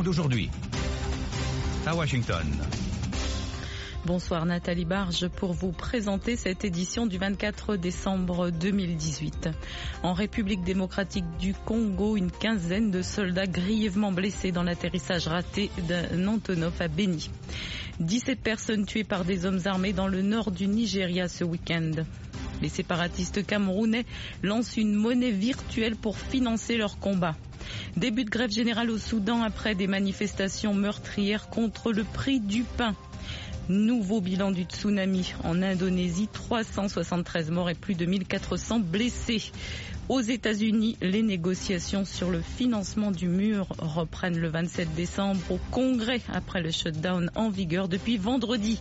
aujourd'hui. À Washington. Bonsoir Nathalie Barge pour vous présenter cette édition du 24 décembre 2018. En République démocratique du Congo, une quinzaine de soldats grièvement blessés dans l'atterrissage raté d'un Antonov à Beni. 17 personnes tuées par des hommes armés dans le nord du Nigeria ce week-end. Les séparatistes camerounais lancent une monnaie virtuelle pour financer leur combat. Début de grève générale au Soudan après des manifestations meurtrières contre le prix du pain. Nouveau bilan du tsunami en Indonésie, 373 morts et plus de 1400 blessés. Aux États-Unis, les négociations sur le financement du mur reprennent le 27 décembre au Congrès après le shutdown en vigueur depuis vendredi.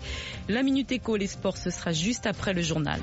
La Minute Éco, les sports, ce sera juste après le journal.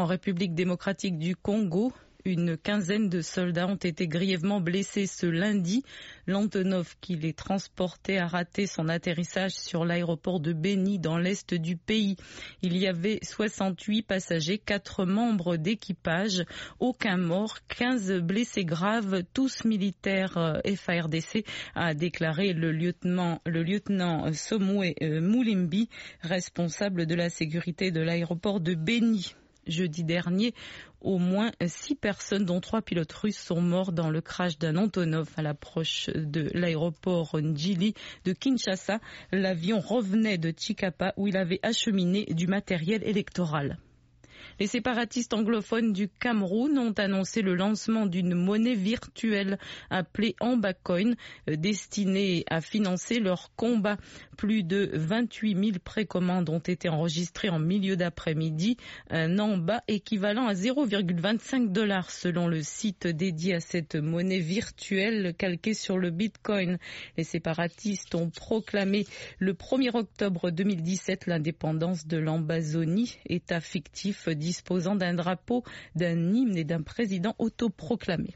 En République démocratique du Congo, une quinzaine de soldats ont été grièvement blessés ce lundi. L'Antonov qui les transportait a raté son atterrissage sur l'aéroport de Beni dans l'est du pays. Il y avait 68 passagers, 4 membres d'équipage, aucun mort, 15 blessés graves, tous militaires euh, FARDC, a déclaré le lieutenant, le lieutenant Somoué euh, Moulimbi, responsable de la sécurité de l'aéroport de Beni jeudi dernier. Au moins six personnes, dont trois pilotes russes, sont morts dans le crash d'un Antonov à l'approche de l'aéroport Njili de Kinshasa. L'avion revenait de Chikapa où il avait acheminé du matériel électoral. Les séparatistes anglophones du Cameroun ont annoncé le lancement d'une monnaie virtuelle appelée Ambacoin, euh, destinée à financer leur combat. Plus de 28 000 précommandes ont été enregistrées en milieu d'après-midi, un Amba équivalent à 0,25 dollars selon le site dédié à cette monnaie virtuelle calquée sur le Bitcoin. Les séparatistes ont proclamé le 1er octobre 2017 l'indépendance de l'Ambazonie, État fictif disposant d'un drapeau, d'un hymne et d'un président autoproclamé.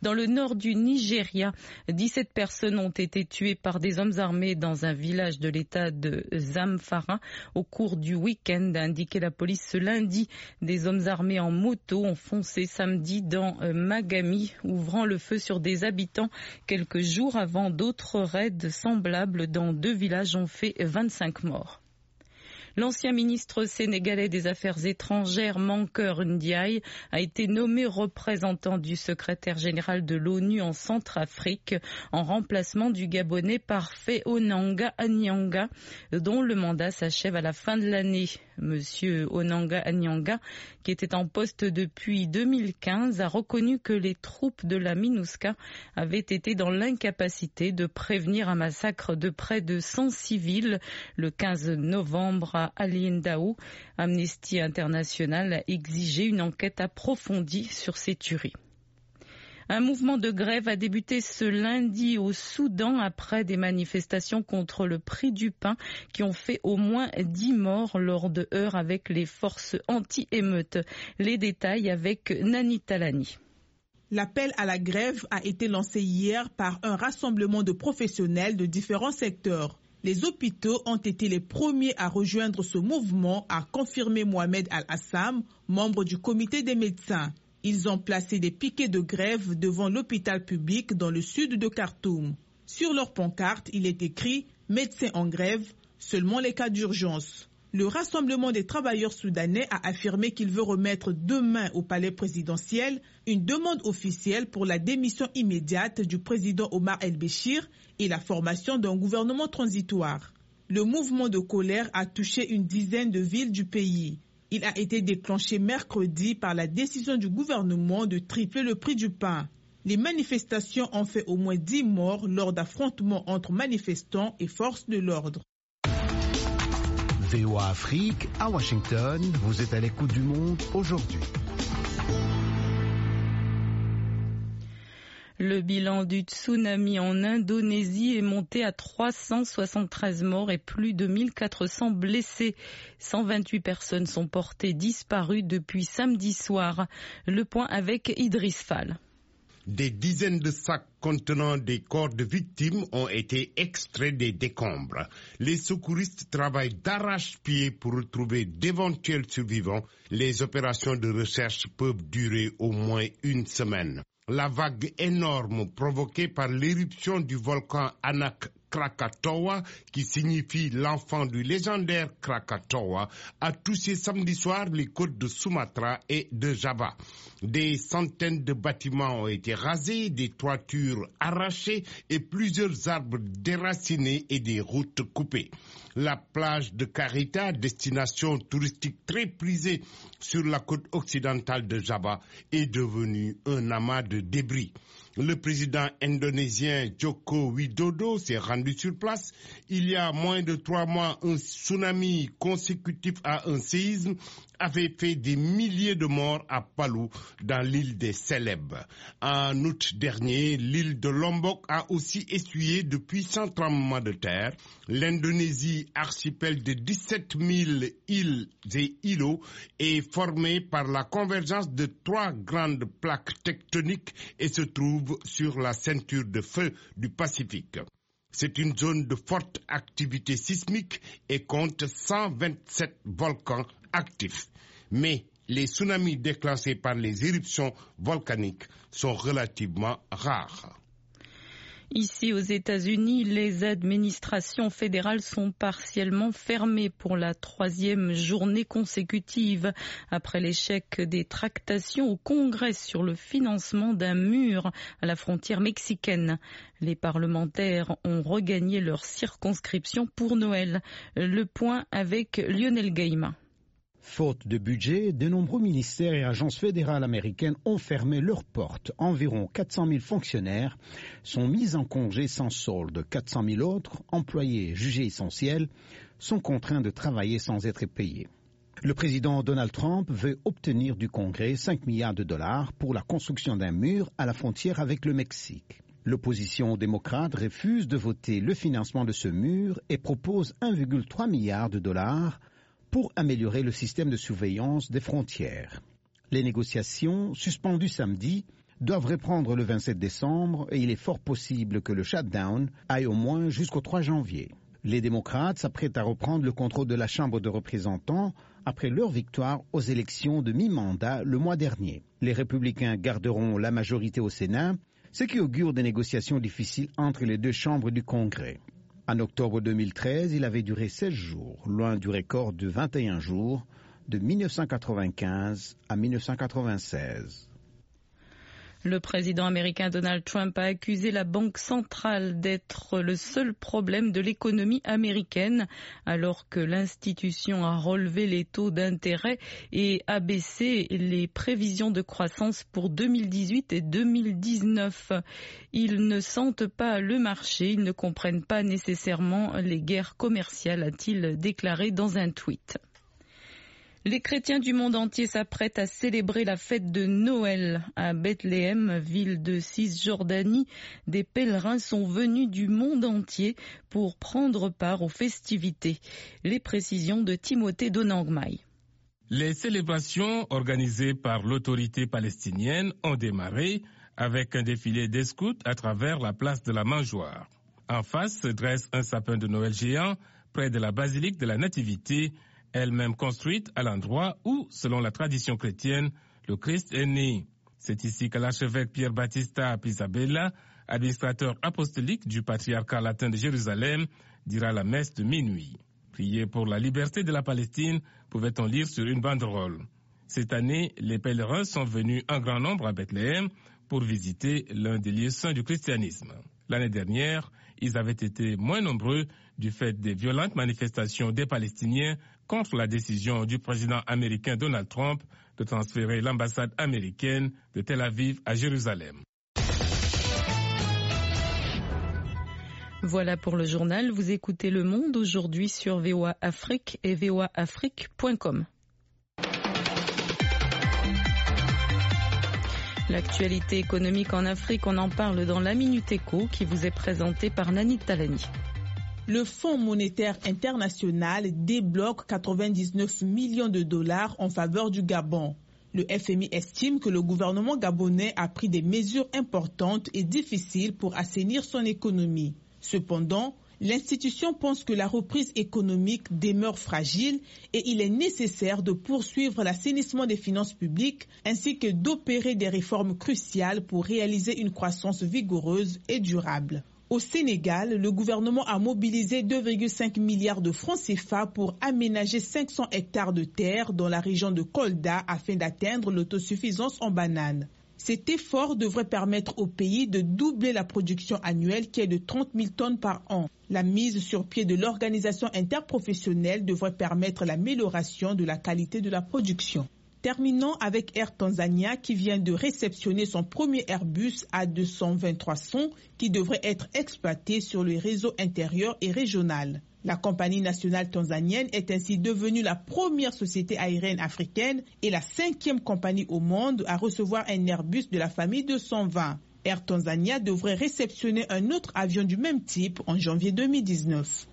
Dans le nord du Nigeria, 17 personnes ont été tuées par des hommes armés dans un village de l'état de Zamfara au cours du week-end, a indiqué la police ce lundi. Des hommes armés en moto ont foncé samedi dans euh, Magami, ouvrant le feu sur des habitants quelques jours avant d'autres raids semblables dans deux villages ont fait 25 morts. L'ancien ministre sénégalais des Affaires étrangères, Mankeur Ndiaye, a été nommé représentant du secrétaire général de l'ONU en Centrafrique en remplacement du Gabonais parfait Onanga Anyanga, dont le mandat s'achève à la fin de l'année. Monsieur Onanga Anyanga, qui était en poste depuis 2015, a reconnu que les troupes de la MINUSCA avaient été dans l'incapacité de prévenir un massacre de près de 100 civils le 15 novembre à Aliendaou. Amnesty International a exigé une enquête approfondie sur ces tueries. Un mouvement de grève a débuté ce lundi au Soudan après des manifestations contre le prix du pain qui ont fait au moins dix morts lors de heures avec les forces anti-émeutes. Les détails avec Nani Talani. L'appel à la grève a été lancé hier par un rassemblement de professionnels de différents secteurs. Les hôpitaux ont été les premiers à rejoindre ce mouvement, a confirmé Mohamed Al-Assam, membre du comité des médecins. Ils ont placé des piquets de grève devant l'hôpital public dans le sud de Khartoum. Sur leur pancarte, il est écrit Médecins en grève, seulement les cas d'urgence. Le Rassemblement des travailleurs soudanais a affirmé qu'il veut remettre demain au palais présidentiel une demande officielle pour la démission immédiate du président Omar El-Béchir et la formation d'un gouvernement transitoire. Le mouvement de colère a touché une dizaine de villes du pays. Il a été déclenché mercredi par la décision du gouvernement de tripler le prix du pain. Les manifestations ont fait au moins 10 morts lors d'affrontements entre manifestants et forces de l'ordre. VOA Afrique à Washington, vous êtes à l'écoute du monde aujourd'hui. Le bilan du tsunami en Indonésie est monté à 373 morts et plus de 1400 blessés. 128 personnes sont portées disparues depuis samedi soir. Le point avec Idriss Fall. Des dizaines de sacs contenant des corps de victimes ont été extraits des décombres. Les secouristes travaillent d'arrache-pied pour retrouver d'éventuels survivants. Les opérations de recherche peuvent durer au moins une semaine. La vague énorme provoquée par l'éruption du volcan Anak Krakatoa, qui signifie l'enfant du légendaire Krakatoa, a touché samedi soir les côtes de Sumatra et de Java. Des centaines de bâtiments ont été rasés, des toitures arrachées et plusieurs arbres déracinés et des routes coupées. La plage de Carita, destination touristique très prisée sur la côte occidentale de Java, est devenue un amas de débris. Le président indonésien Joko Widodo s'est rendu sur place. Il y a moins de trois mois, un tsunami consécutif à un séisme avait fait des milliers de morts à Palu, dans l'île des Célèbes. En août dernier, l'île de Lombok a aussi essuyé de puissants tremblements de terre. L'Indonésie, archipel de 17 000 îles et îlots, est formée par la convergence de trois grandes plaques tectoniques et se trouve sur la ceinture de feu du Pacifique. C'est une zone de forte activité sismique et compte 127 volcans actifs. Mais les tsunamis déclenchés par les éruptions volcaniques sont relativement rares. Ici aux États-Unis, les administrations fédérales sont partiellement fermées pour la troisième journée consécutive après l'échec des tractations au Congrès sur le financement d'un mur à la frontière mexicaine. Les parlementaires ont regagné leur circonscription pour Noël. Le point avec Lionel Gaima. Faute de budget, de nombreux ministères et agences fédérales américaines ont fermé leurs portes. Environ 400 000 fonctionnaires sont mis en congé sans solde. 400 000 autres, employés jugés essentiels, sont contraints de travailler sans être payés. Le président Donald Trump veut obtenir du Congrès 5 milliards de dollars pour la construction d'un mur à la frontière avec le Mexique. L'opposition démocrate refuse de voter le financement de ce mur et propose 1,3 milliard de dollars pour améliorer le système de surveillance des frontières. Les négociations, suspendues samedi, doivent reprendre le 27 décembre et il est fort possible que le shutdown aille au moins jusqu'au 3 janvier. Les démocrates s'apprêtent à reprendre le contrôle de la Chambre de représentants après leur victoire aux élections de mi-mandat le mois dernier. Les républicains garderont la majorité au Sénat, ce qui augure des négociations difficiles entre les deux chambres du Congrès. En octobre 2013, il avait duré 16 jours, loin du record de 21 jours de 1995 à 1996. Le président américain Donald Trump a accusé la Banque centrale d'être le seul problème de l'économie américaine, alors que l'institution a relevé les taux d'intérêt et a baissé les prévisions de croissance pour 2018 et 2019. Ils ne sentent pas le marché, ils ne comprennent pas nécessairement les guerres commerciales, a-t-il déclaré dans un tweet. Les chrétiens du monde entier s'apprêtent à célébrer la fête de Noël à Bethléem, ville de Cisjordanie. Des pèlerins sont venus du monde entier pour prendre part aux festivités. Les précisions de Timothée Donangmai. Les célébrations organisées par l'autorité palestinienne ont démarré avec un défilé des scouts à travers la place de la Mangeoire. En face se dresse un sapin de Noël géant près de la basilique de la Nativité elle-même construite à l'endroit où, selon la tradition chrétienne, le Christ est né. C'est ici que l'archevêque Pierre Battista Pisabella, administrateur apostolique du patriarcat latin de Jérusalem, dira la messe de minuit. Prier pour la liberté de la Palestine, pouvait-on lire sur une banderole. Cette année, les pèlerins sont venus en grand nombre à Bethléem pour visiter l'un des lieux saints du christianisme. L'année dernière, ils avaient été moins nombreux du fait des violentes manifestations des Palestiniens contre la décision du président américain Donald Trump de transférer l'ambassade américaine de Tel Aviv à Jérusalem. Voilà pour le journal. Vous écoutez Le Monde aujourd'hui sur VOA Afrique et voaafrique.com. L'actualité économique en Afrique, on en parle dans la Minute Éco qui vous est présentée par Nani Talani le Fonds monétaire international débloque 99 millions de dollars en faveur du Gabon. Le FMI estime que le gouvernement gabonais a pris des mesures importantes et difficiles pour assainir son économie. Cependant, L'institution pense que la reprise économique demeure fragile et il est nécessaire de poursuivre l'assainissement des finances publiques ainsi que d'opérer des réformes cruciales pour réaliser une croissance vigoureuse et durable. Au Sénégal, le gouvernement a mobilisé 2,5 milliards de francs CFA pour aménager 500 hectares de terre dans la région de Kolda afin d'atteindre l'autosuffisance en bananes. Cet effort devrait permettre au pays de doubler la production annuelle qui est de 30 000 tonnes par an. La mise sur pied de l'organisation interprofessionnelle devrait permettre l'amélioration de la qualité de la production. Terminons avec Air Tanzania qui vient de réceptionner son premier Airbus A223 qui devrait être exploité sur le réseau intérieur et régional. La compagnie nationale tanzanienne est ainsi devenue la première société aérienne africaine et la cinquième compagnie au monde à recevoir un Airbus de la famille 220. Air Tanzania devrait réceptionner un autre avion du même type en janvier 2019.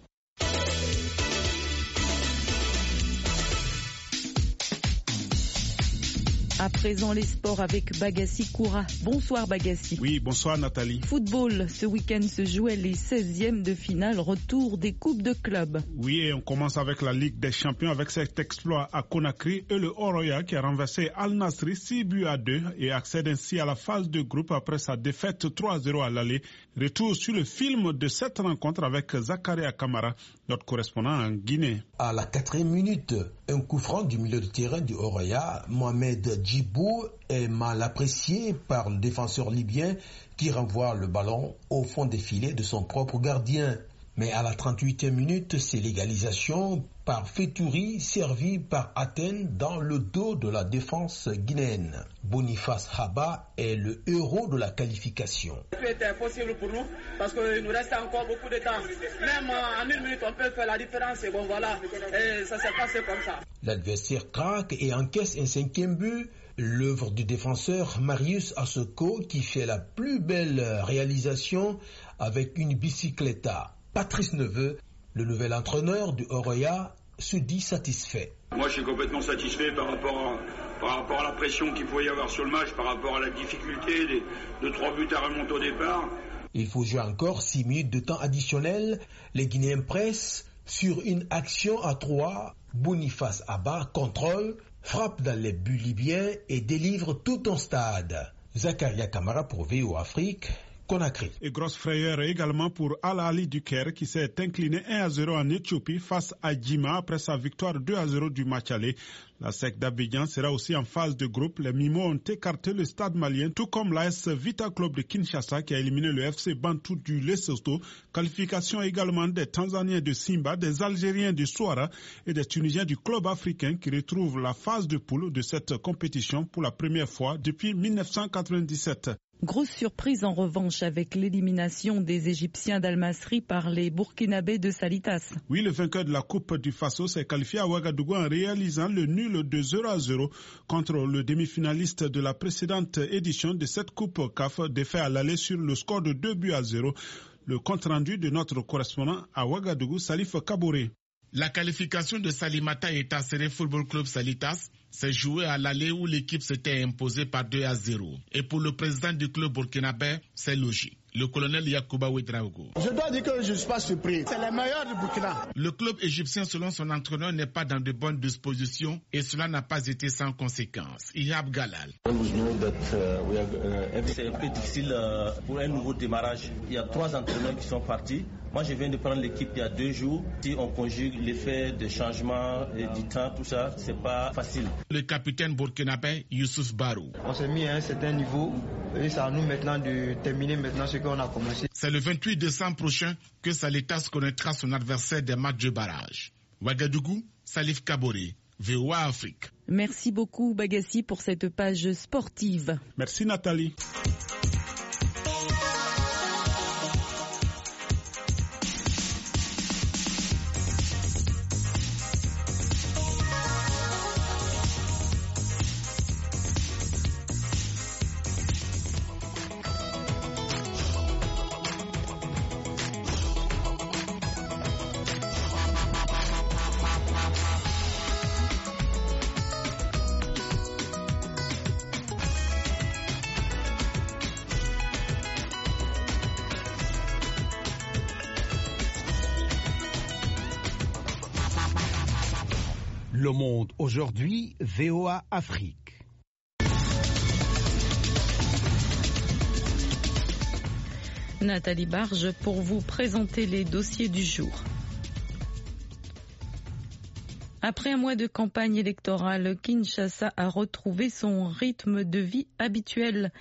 À présent, les sports avec Bagassi Koura. Bonsoir Bagassi. Oui, bonsoir Nathalie. Football, ce week-end se jouaient les 16e de finale, retour des coupes de club. Oui, et on commence avec la Ligue des Champions avec cet exploit à Conakry et le Oroya qui a renversé Al Nasri 6 buts à 2 et accède ainsi à la phase de groupe après sa défaite 3-0 à l'aller. Retour sur le film de cette rencontre avec Zakaria Kamara, notre correspondant en Guinée. À la quatrième minute, un coup franc du milieu de terrain du Oroya, Mohamed Djibou est mal apprécié par le défenseur libyen qui renvoie le ballon au fond des filets de son propre gardien. Mais à la 38e minute, c'est l'égalisation par Fetouri servi par Athènes dans le dos de la défense guinéenne. Boniface Haba est le héros de la qualification. C'est impossible pour nous parce qu'il nous reste encore beaucoup de temps. Même en une minute, on peut faire la différence et bon voilà, et ça s'est passé comme ça. L'adversaire craque et encaisse un cinquième but. L'œuvre du défenseur Marius Asoko qui fait la plus belle réalisation avec une bicyclette. Patrice Neveu, le nouvel entraîneur du Oroya, se dit satisfait. Moi, je suis complètement satisfait par rapport à, par rapport à la pression qu'il pouvait y avoir sur le match, par rapport à la difficulté des, de trois buts à remonter au départ. Il faut jouer encore six minutes de temps additionnel. Les Guinéens pressent sur une action à trois. Boniface Abba contrôle, frappe dans les buts libyens et délivre tout en stade. Zakaria Kamara pour VO Afrique. Et grosse frayeur également pour Al Ali du Caire qui s'est incliné 1 à 0 en Éthiopie face à Djima après sa victoire 2 à 0 du match aller. La SEC d'Abidjan sera aussi en phase de groupe. Les Mimos ont écarté le stade malien, tout comme l'AS Vita Club de Kinshasa qui a éliminé le FC Bantou du Lesotho. Qualification également des Tanzaniens de Simba, des Algériens du Souara et des Tunisiens du club africain qui retrouvent la phase de poule de cette compétition pour la première fois depuis 1997. Grosse surprise en revanche avec l'élimination des Égyptiens d'Al-Masri par les Burkinabés de Salitas. Oui, le vainqueur de la Coupe du Faso s'est qualifié à Ouagadougou en réalisant le nul de 0 à 0 contre le demi-finaliste de la précédente édition de cette Coupe CAF, défait à l'aller sur le score de 2 buts à 0. Le compte rendu de notre correspondant à Ouagadougou, Salif Kabouré. La qualification de Salimata et Tassere Football Club Salitas s'est jouée à l'aller où l'équipe s'était imposée par 2 à 0. Et pour le président du club burkinabé, c'est logique. Le colonel Yacouba Ouedraogo. Je dois dire que je ne suis pas surpris. C'est le meilleur du Burkina. Le club égyptien, selon son entraîneur, n'est pas dans de bonnes dispositions et cela n'a pas été sans conséquences. Ihab Galal. C'est un peu difficile pour un nouveau démarrage. Il y a trois entraîneurs qui sont partis. Moi, je viens de prendre l'équipe il y a deux jours. Si on conjugue l'effet de changement et du temps, tout ça, c'est pas facile. Le capitaine burkinabé Youssouf Barou. On s'est mis à un certain niveau et c'est à nous maintenant de terminer maintenant ce qu'on a commencé. C'est le 28 décembre prochain que Salitas connaîtra son adversaire des matchs de barrage. Ouagadougou, Salif Kabori, VOA Afrique. Merci beaucoup Bagassi pour cette page sportive. Merci Nathalie. Aujourd'hui, VOA Afrique. Nathalie Barge pour vous présenter les dossiers du jour. Après un mois de campagne électorale, Kinshasa a retrouvé son rythme de vie habituel.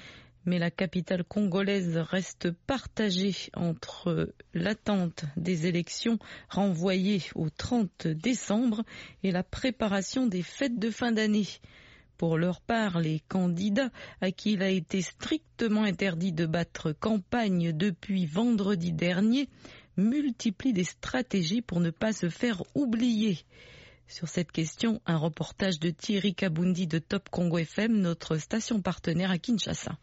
Mais la capitale congolaise reste partagée entre l'attente des élections renvoyées au 30 décembre et la préparation des fêtes de fin d'année. Pour leur part, les candidats à qui il a été strictement interdit de battre campagne depuis vendredi dernier multiplient des stratégies pour ne pas se faire oublier. Sur cette question, un reportage de Thierry Kabundi de Top Congo FM, notre station partenaire à Kinshasa.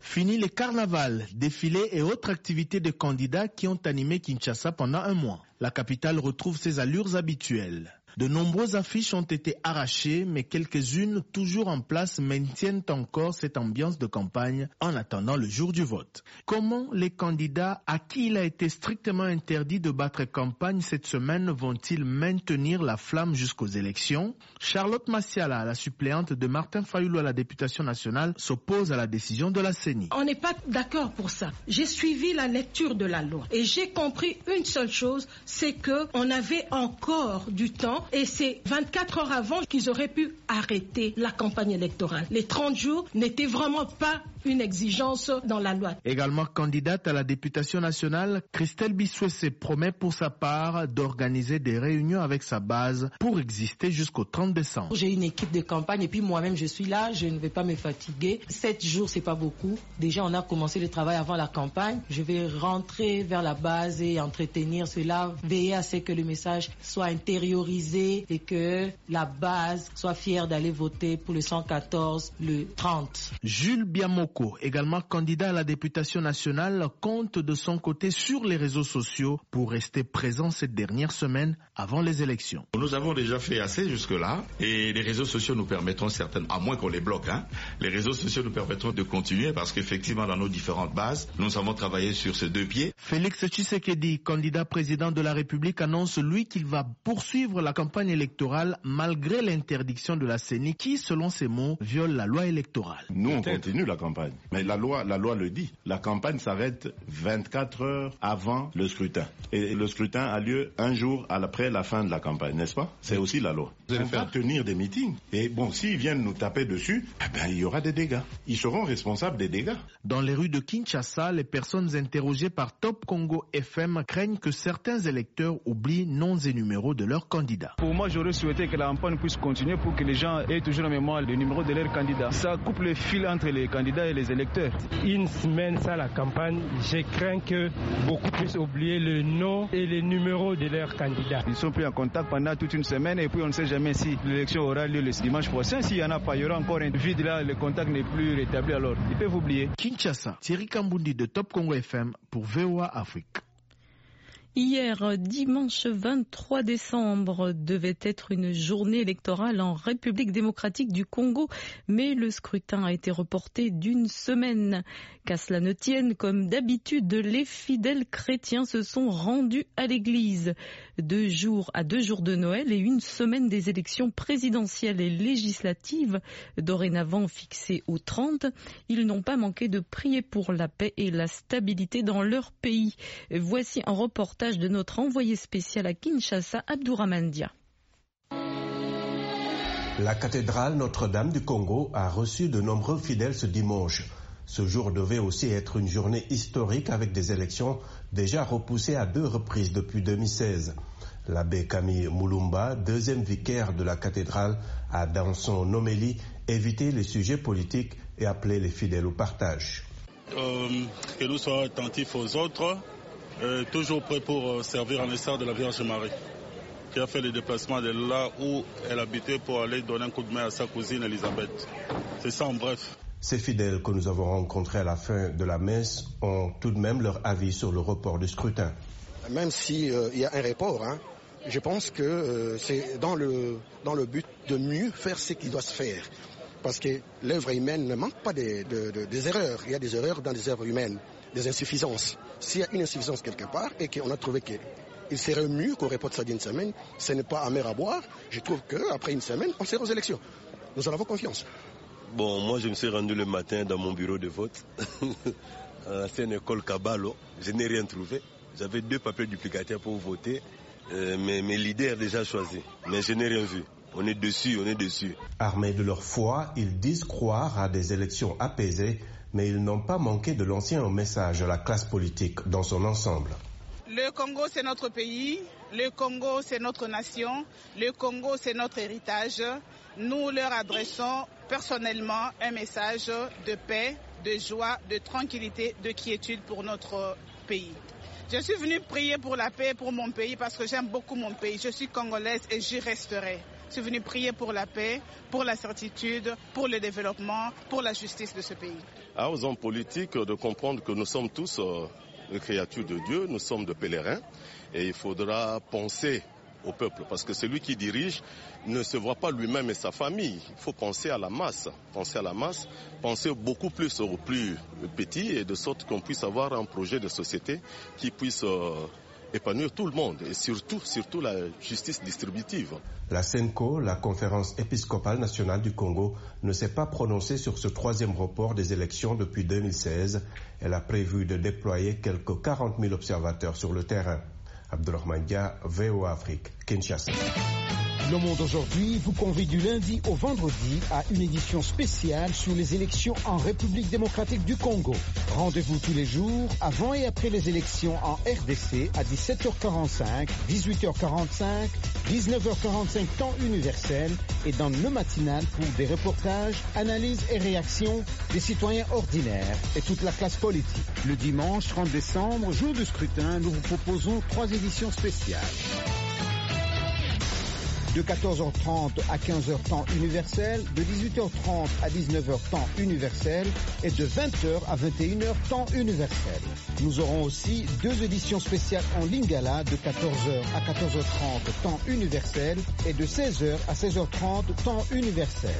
Fini les carnavals, défilés et autres activités de candidats qui ont animé Kinshasa pendant un mois. La capitale retrouve ses allures habituelles. De nombreuses affiches ont été arrachées, mais quelques-unes toujours en place maintiennent encore cette ambiance de campagne en attendant le jour du vote. Comment les candidats à qui il a été strictement interdit de battre campagne cette semaine vont-ils maintenir la flamme jusqu'aux élections? Charlotte Massiala, la suppléante de Martin Fayoulou à la députation nationale, s'oppose à la décision de la CENI. On n'est pas d'accord pour ça. J'ai suivi la lecture de la loi et j'ai compris une seule chose, c'est que on avait encore du temps et c'est 24 heures avant qu'ils auraient pu arrêter la campagne électorale. Les 30 jours n'étaient vraiment pas une exigence dans la loi. Également candidate à la députation nationale, Christelle Bissouessé promet pour sa part d'organiser des réunions avec sa base pour exister jusqu'au 30 décembre. J'ai une équipe de campagne et puis moi-même je suis là, je ne vais pas me fatiguer. Sept jours, c'est pas beaucoup. Déjà, on a commencé le travail avant la campagne. Je vais rentrer vers la base et entretenir cela, veiller à ce que le message soit intériorisé et que la base soit fière d'aller voter pour le 114 le 30. Jules Biamoko, également candidat à la députation nationale, compte de son côté sur les réseaux sociaux pour rester présent cette dernière semaine avant les élections. Nous avons déjà fait assez jusque-là et les réseaux sociaux nous permettront certainement, à moins qu'on les bloque, hein, les réseaux sociaux nous permettront de continuer parce qu'effectivement dans nos différentes bases, nous avons travaillé sur ces deux pieds. Félix Tshisekedi, candidat président de la République, annonce lui qu'il va poursuivre la campagne électorale malgré l'interdiction de la CENI qui, selon ses mots, viole la loi électorale. Nous, on continue la campagne. Mais la loi, la loi le dit. La campagne s'arrête 24 heures avant le scrutin. Et le scrutin a lieu un jour après la fin de la campagne, n'est-ce pas? C'est aussi la loi. Vous allez faire tenir des meetings. Et bon, s'ils viennent nous taper dessus, eh ben, il y aura des dégâts. Ils seront responsables des dégâts. Dans les rues de Kinshasa, les personnes interrogées par Top Congo FM craignent que certains électeurs oublient noms et numéros de leurs candidats. Pour moi, j'aurais souhaité que la campagne puisse continuer pour que les gens aient toujours en mémoire le numéro de leurs candidats. Ça coupe le fil entre les candidats et les électeurs. Une semaine sans la campagne, je crains que beaucoup puissent oublier le nom et les numéros de leurs candidats. Ils sont pris en contact pendant toute une semaine et puis on ne sait jamais si l'élection aura lieu le dimanche prochain. S'il n'y en a pas, il y aura encore un vide là, le contact n'est plus rétabli alors. Ils peuvent oublier. Kinshasa, Thierry Kambundi de Top Congo FM pour VOA Afrique. Hier, dimanche 23 décembre, devait être une journée électorale en République démocratique du Congo, mais le scrutin a été reporté d'une semaine. Qu'à cela ne tienne, comme d'habitude, les fidèles chrétiens se sont rendus à l'église. Deux jours à deux jours de Noël et une semaine des élections présidentielles et législatives, dorénavant fixées au 30, ils n'ont pas manqué de prier pour la paix et la stabilité dans leur pays. Voici un reportage de notre envoyé spécial à Kinshasa, Abdouramandia. La cathédrale Notre-Dame du Congo a reçu de nombreux fidèles ce dimanche. Ce jour devait aussi être une journée historique avec des élections déjà repoussées à deux reprises depuis 2016. L'abbé Camille Moulumba, deuxième vicaire de la cathédrale, a dans son homélie évité les sujets politiques et appelé les fidèles au partage. Euh, que nous soyons attentifs aux autres, euh, toujours prêts pour euh, servir en essaim de la Vierge Marie, qui a fait le déplacement de là où elle habitait pour aller donner un coup de main à sa cousine Elisabeth. C'est ça en bref. Ces fidèles que nous avons rencontrés à la fin de la messe ont tout de même leur avis sur le report du scrutin. Même s'il euh, y a un report, hein, je pense que euh, c'est dans le, dans le but de mieux faire ce qui doit se faire. Parce que l'œuvre humaine ne manque pas des, de, de, des erreurs. Il y a des erreurs dans les œuvres humaines, des insuffisances. S'il y a une insuffisance quelque part et qu'on a trouvé que il serait mieux qu'on reporte ça d'une semaine. Ce n'est pas amer à boire. Je trouve qu'après une semaine, on sera aux élections. Nous en avons confiance. Bon, moi, je me suis rendu le matin dans mon bureau de vote. C'est une école Caballo. Je n'ai rien trouvé. J'avais deux papiers duplicataires pour voter. Euh, mais mes leaders déjà choisi. Mais je n'ai rien vu. On est dessus, on est dessus. Armés de leur foi, ils disent croire à des élections apaisées, mais ils n'ont pas manqué de lancer un message à la classe politique dans son ensemble. Le Congo, c'est notre pays. Le Congo, c'est notre nation. Le Congo, c'est notre héritage. Nous leur adressons personnellement un message de paix, de joie, de tranquillité, de quiétude pour notre pays. Je suis venue prier pour la paix pour mon pays parce que j'aime beaucoup mon pays. Je suis congolaise et j'y resterai. Je suis venue prier pour la paix, pour la certitude, pour le développement, pour la justice de ce pays. À aux hommes politiques de comprendre que nous sommes tous des créatures de Dieu, nous sommes des pèlerins et il faudra penser au peuple parce que celui qui dirige ne se voit pas lui-même et sa famille. Il faut penser à la masse, penser à la masse, penser beaucoup plus aux plus petits et de sorte qu'on puisse avoir un projet de société qui puisse épanouir tout le monde et surtout, surtout la justice distributive. La CENCO, la conférence épiscopale nationale du Congo, ne s'est pas prononcée sur ce troisième report des élections depuis 2016. Elle a prévu de déployer quelques 40 000 observateurs sur le terrain. Abdulrahman Dia, VOA Afrique, Kinshasa. Le Monde aujourd'hui vous convie du lundi au vendredi à une édition spéciale sur les élections en République démocratique du Congo. Rendez-vous tous les jours avant et après les élections en RDC à 17h45, 18h45, 19h45 temps universel et dans le matinal pour des reportages, analyses et réactions des citoyens ordinaires et toute la classe politique. Le dimanche 30 décembre, jour de scrutin, nous vous proposons trois éditions spéciales de 14h30 à 15h temps universel, de 18h30 à 19h temps universel et de 20h à 21h temps universel. Nous aurons aussi deux éditions spéciales en Lingala de 14h à 14h30 temps universel et de 16h à 16h30 temps universel.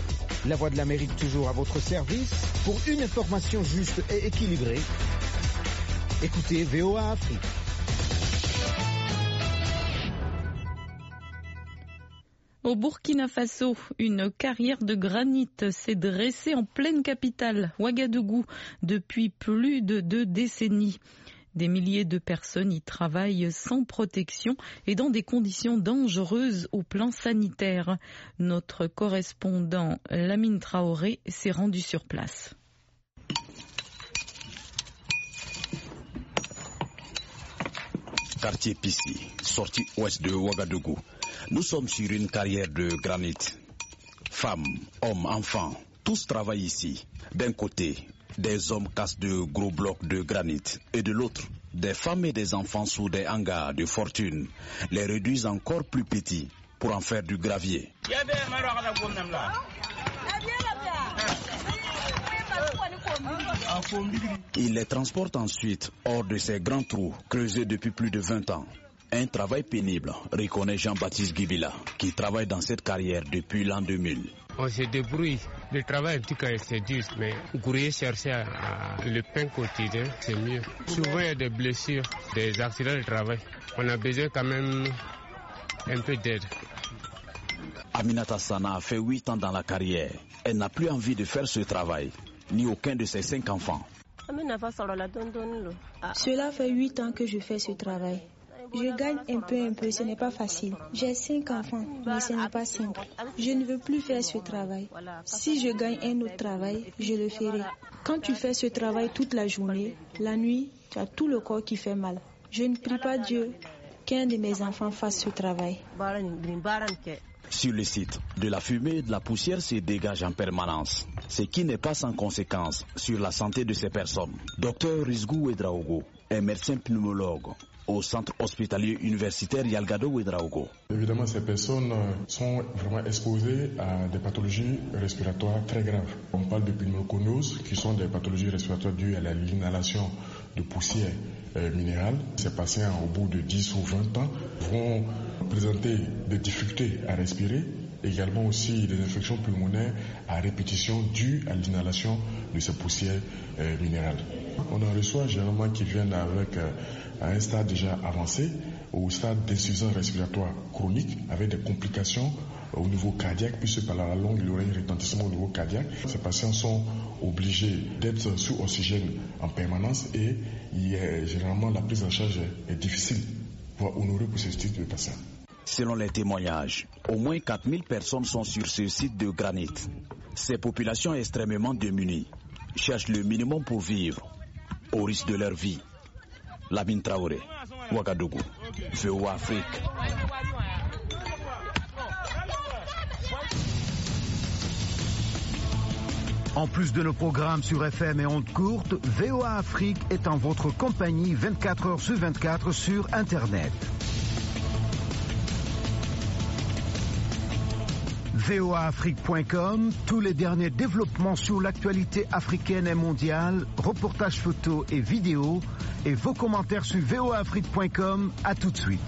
La Voix de l'Amérique toujours à votre service pour une information juste et équilibrée. Écoutez VOA Afrique. Au Burkina Faso, une carrière de granit s'est dressée en pleine capitale, Ouagadougou, depuis plus de deux décennies. Des milliers de personnes y travaillent sans protection et dans des conditions dangereuses au plan sanitaire. Notre correspondant Lamine Traoré s'est rendu sur place. Quartier sortie ouest de Ouagadougou. Nous sommes sur une carrière de granit. Femmes, hommes, enfants, tous travaillent ici. D'un côté, des hommes cassent de gros blocs de granit et de l'autre, des femmes et des enfants sous des hangars de fortune les réduisent encore plus petits pour en faire du gravier. Ils les transportent ensuite hors de ces grands trous creusés depuis plus de 20 ans. Un travail pénible, reconnaît Jean-Baptiste Guibila, qui travaille dans cette carrière depuis l'an 2000. On se débrouille. Le travail, en tout cas, c'est dur, mais grouiller, chercher à, le pain quotidien, c'est mieux. Souvent, il y a des blessures, des accidents de travail. On a besoin quand même un peu d'aide. Aminata Sana a fait 8 ans dans la carrière. Elle n'a plus envie de faire ce travail, ni aucun de ses cinq enfants. Cela fait 8 ans que je fais ce travail. Je gagne un peu, un peu, ce n'est pas facile. J'ai cinq enfants, mais ce n'est pas simple. Je ne veux plus faire ce travail. Si je gagne un autre travail, je le ferai. Quand tu fais ce travail toute la journée, la nuit, tu as tout le corps qui fait mal. Je ne prie pas Dieu qu'un de mes enfants fasse ce travail. Sur le site, de la fumée et de la poussière se dégagent en permanence, ce qui n'est pas sans conséquence sur la santé de ces personnes. Docteur Rizgou Ouedraogo est médecin pneumologue au centre hospitalier universitaire Yalgado Ouedraogo. Évidemment, ces personnes sont vraiment exposées à des pathologies respiratoires très graves. On parle de pneumoconiose, qui sont des pathologies respiratoires dues à l'inhalation de poussière euh, minérale. Ces patients, au bout de 10 ou 20 ans, vont présenter des difficultés à respirer, également aussi des infections pulmonaires à répétition dues à l'inhalation de ces poussières euh, minérales. On en reçoit généralement qui viennent avec euh, un stade déjà avancé au stade d'insuffisance respiratoire chronique avec des complications au niveau cardiaque, puisque par la longue, il y aurait un retentissement au niveau cardiaque. Ces patients sont obligés d'être sous oxygène en permanence et généralement la prise en charge est difficile, voire honorée pour ce type de patients. Selon les témoignages, au moins 4000 personnes sont sur ce site de granit. Ces populations extrêmement démunies cherchent le minimum pour vivre, au risque de leur vie. Lamine Traoré, Ouagadougou, VOA Afrique. En plus de nos programmes sur FM et ondes courtes, VOA Afrique est en votre compagnie 24 heures sur 24 sur Internet. voaafrique.com, tous les derniers développements sur l'actualité africaine et mondiale, reportages photos et vidéos, et vos commentaires sur voaafrique.com. À tout de suite.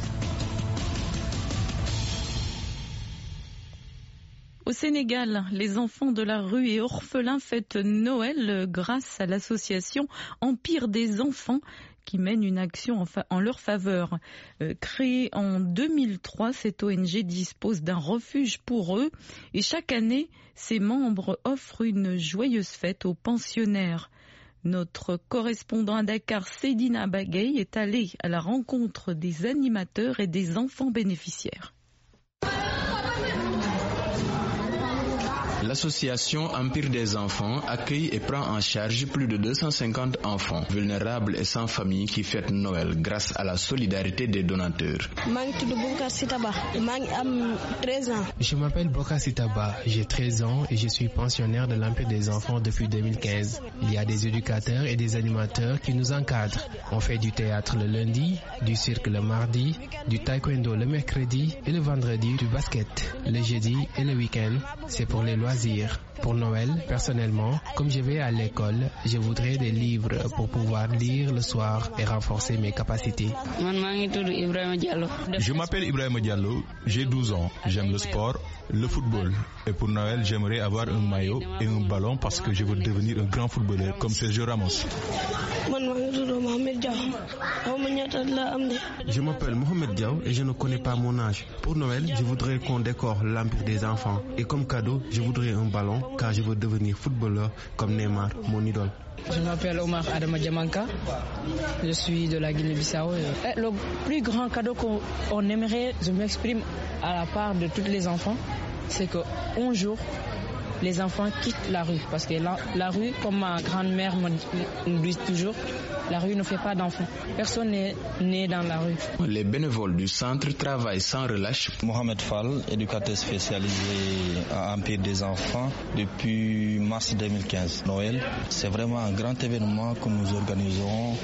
Au Sénégal, les enfants de la rue et orphelins fêtent Noël grâce à l'association Empire des enfants qui mène une action en, leur faveur. Euh, créée en 2003, cette ONG dispose d'un refuge pour eux et chaque année, ses membres offrent une joyeuse fête aux pensionnaires. Notre correspondant à Dakar, Sedina Bagay, est allé à la rencontre des animateurs et des enfants bénéficiaires. L'association Empire des enfants accueille et prend en charge plus de 250 enfants vulnérables et sans famille qui fêtent Noël grâce à la solidarité des donateurs. Je m'appelle Boka Sitaba, j'ai 13 ans et je suis pensionnaire de l'Empire des enfants depuis 2015. Il y a des éducateurs et des animateurs qui nous encadrent. On fait du théâtre le lundi, du cirque le mardi, du taekwondo le mercredi et le vendredi du basket. Le jeudi et le week-end, c'est pour les lois pour Noël, personnellement, comme je vais à l'école, je voudrais des livres pour pouvoir lire le soir et renforcer mes capacités. Je m'appelle Ibrahim Diallo, j'ai 12 ans, j'aime le sport, le football. Et pour Noël, j'aimerais avoir un maillot et un ballon parce que je veux devenir un grand footballeur comme Sergio Ramos. Je m'appelle Mohamed Diaw et je ne connais pas mon âge. Pour Noël, je voudrais qu'on décore l'Empire des enfants. Et comme cadeau, je voudrais un ballon car je veux devenir footballeur comme Neymar, mon idole. Je m'appelle Omar Adama Diamanka, je suis de la Guinée-Bissau. Eh, le plus grand cadeau qu'on aimerait, je m'exprime à la part de tous les enfants, c'est qu'un jour, les enfants quittent la rue. Parce que la, rue, comme ma grand-mère me dit toujours, la rue ne fait pas d'enfants. Personne n'est né dans la rue. Les bénévoles du centre travaillent sans relâche. Mohamed Fall, éducateur spécialisé à Empire des enfants depuis mars 2015. Noël, c'est vraiment un grand événement que nous organisons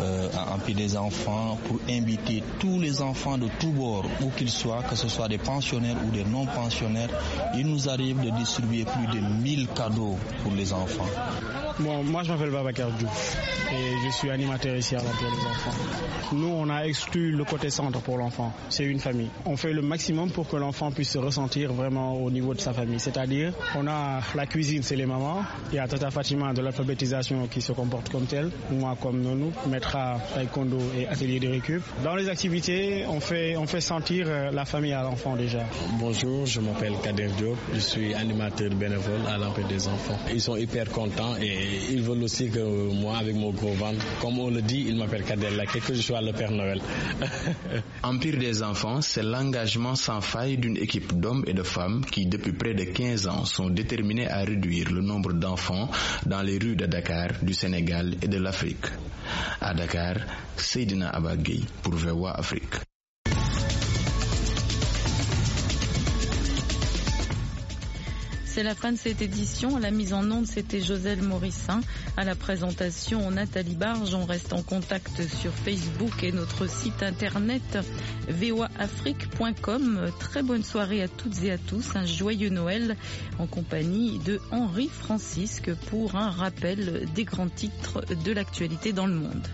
euh, à Empire des enfants pour inviter tous les enfants de tous bords, où qu'ils soient, que ce soit des pensionnaires ou des non-pensionnaires. Il nous arrive de distribuer plus de 1000 cadeaux pour les enfants. Bon, moi je m'appelle Babacar Diouf et je suis animateur ici à l'Empire des enfants. Nous, on a exclu le côté centre pour l'enfant. C'est une famille. On fait le maximum pour que l'enfant puisse se ressentir vraiment au niveau de sa famille. C'est-à-dire, on a la cuisine, c'est les mamans. Il y a Tata Fatima de l'alphabétisation qui se comporte comme telle. Moi, comme nous, mettra taekwondo et atelier de récup. Dans les activités, on fait, on fait sentir euh, la famille à l'enfant déjà. Bonjour, je m'appelle Kader Diop. Je suis animateur bénévole à l'Empire des enfants. Ils sont hyper contents et ils veulent aussi que moi, avec mon gros ventre, comme on le dit, ils m'appellent Kadel que je sois le Père Noël. Empire des enfants, c'est l'engagement sans faille d'une équipe d'hommes et de femmes qui, depuis près de 15 ans, sont déterminés à réduire le nombre d'enfants dans les rues de Dakar, du Sénégal et de l'Afrique. À Dakar, Seydina Abagui pour VOA Afrique. C'est la fin de cette édition. La mise en onde, c'était Joselle Morissin. À la présentation, Nathalie Barge. On reste en contact sur Facebook et notre site internet voaafrique.com. Très bonne soirée à toutes et à tous. Un joyeux Noël en compagnie de Henri Francisque pour un rappel des grands titres de l'actualité dans le monde.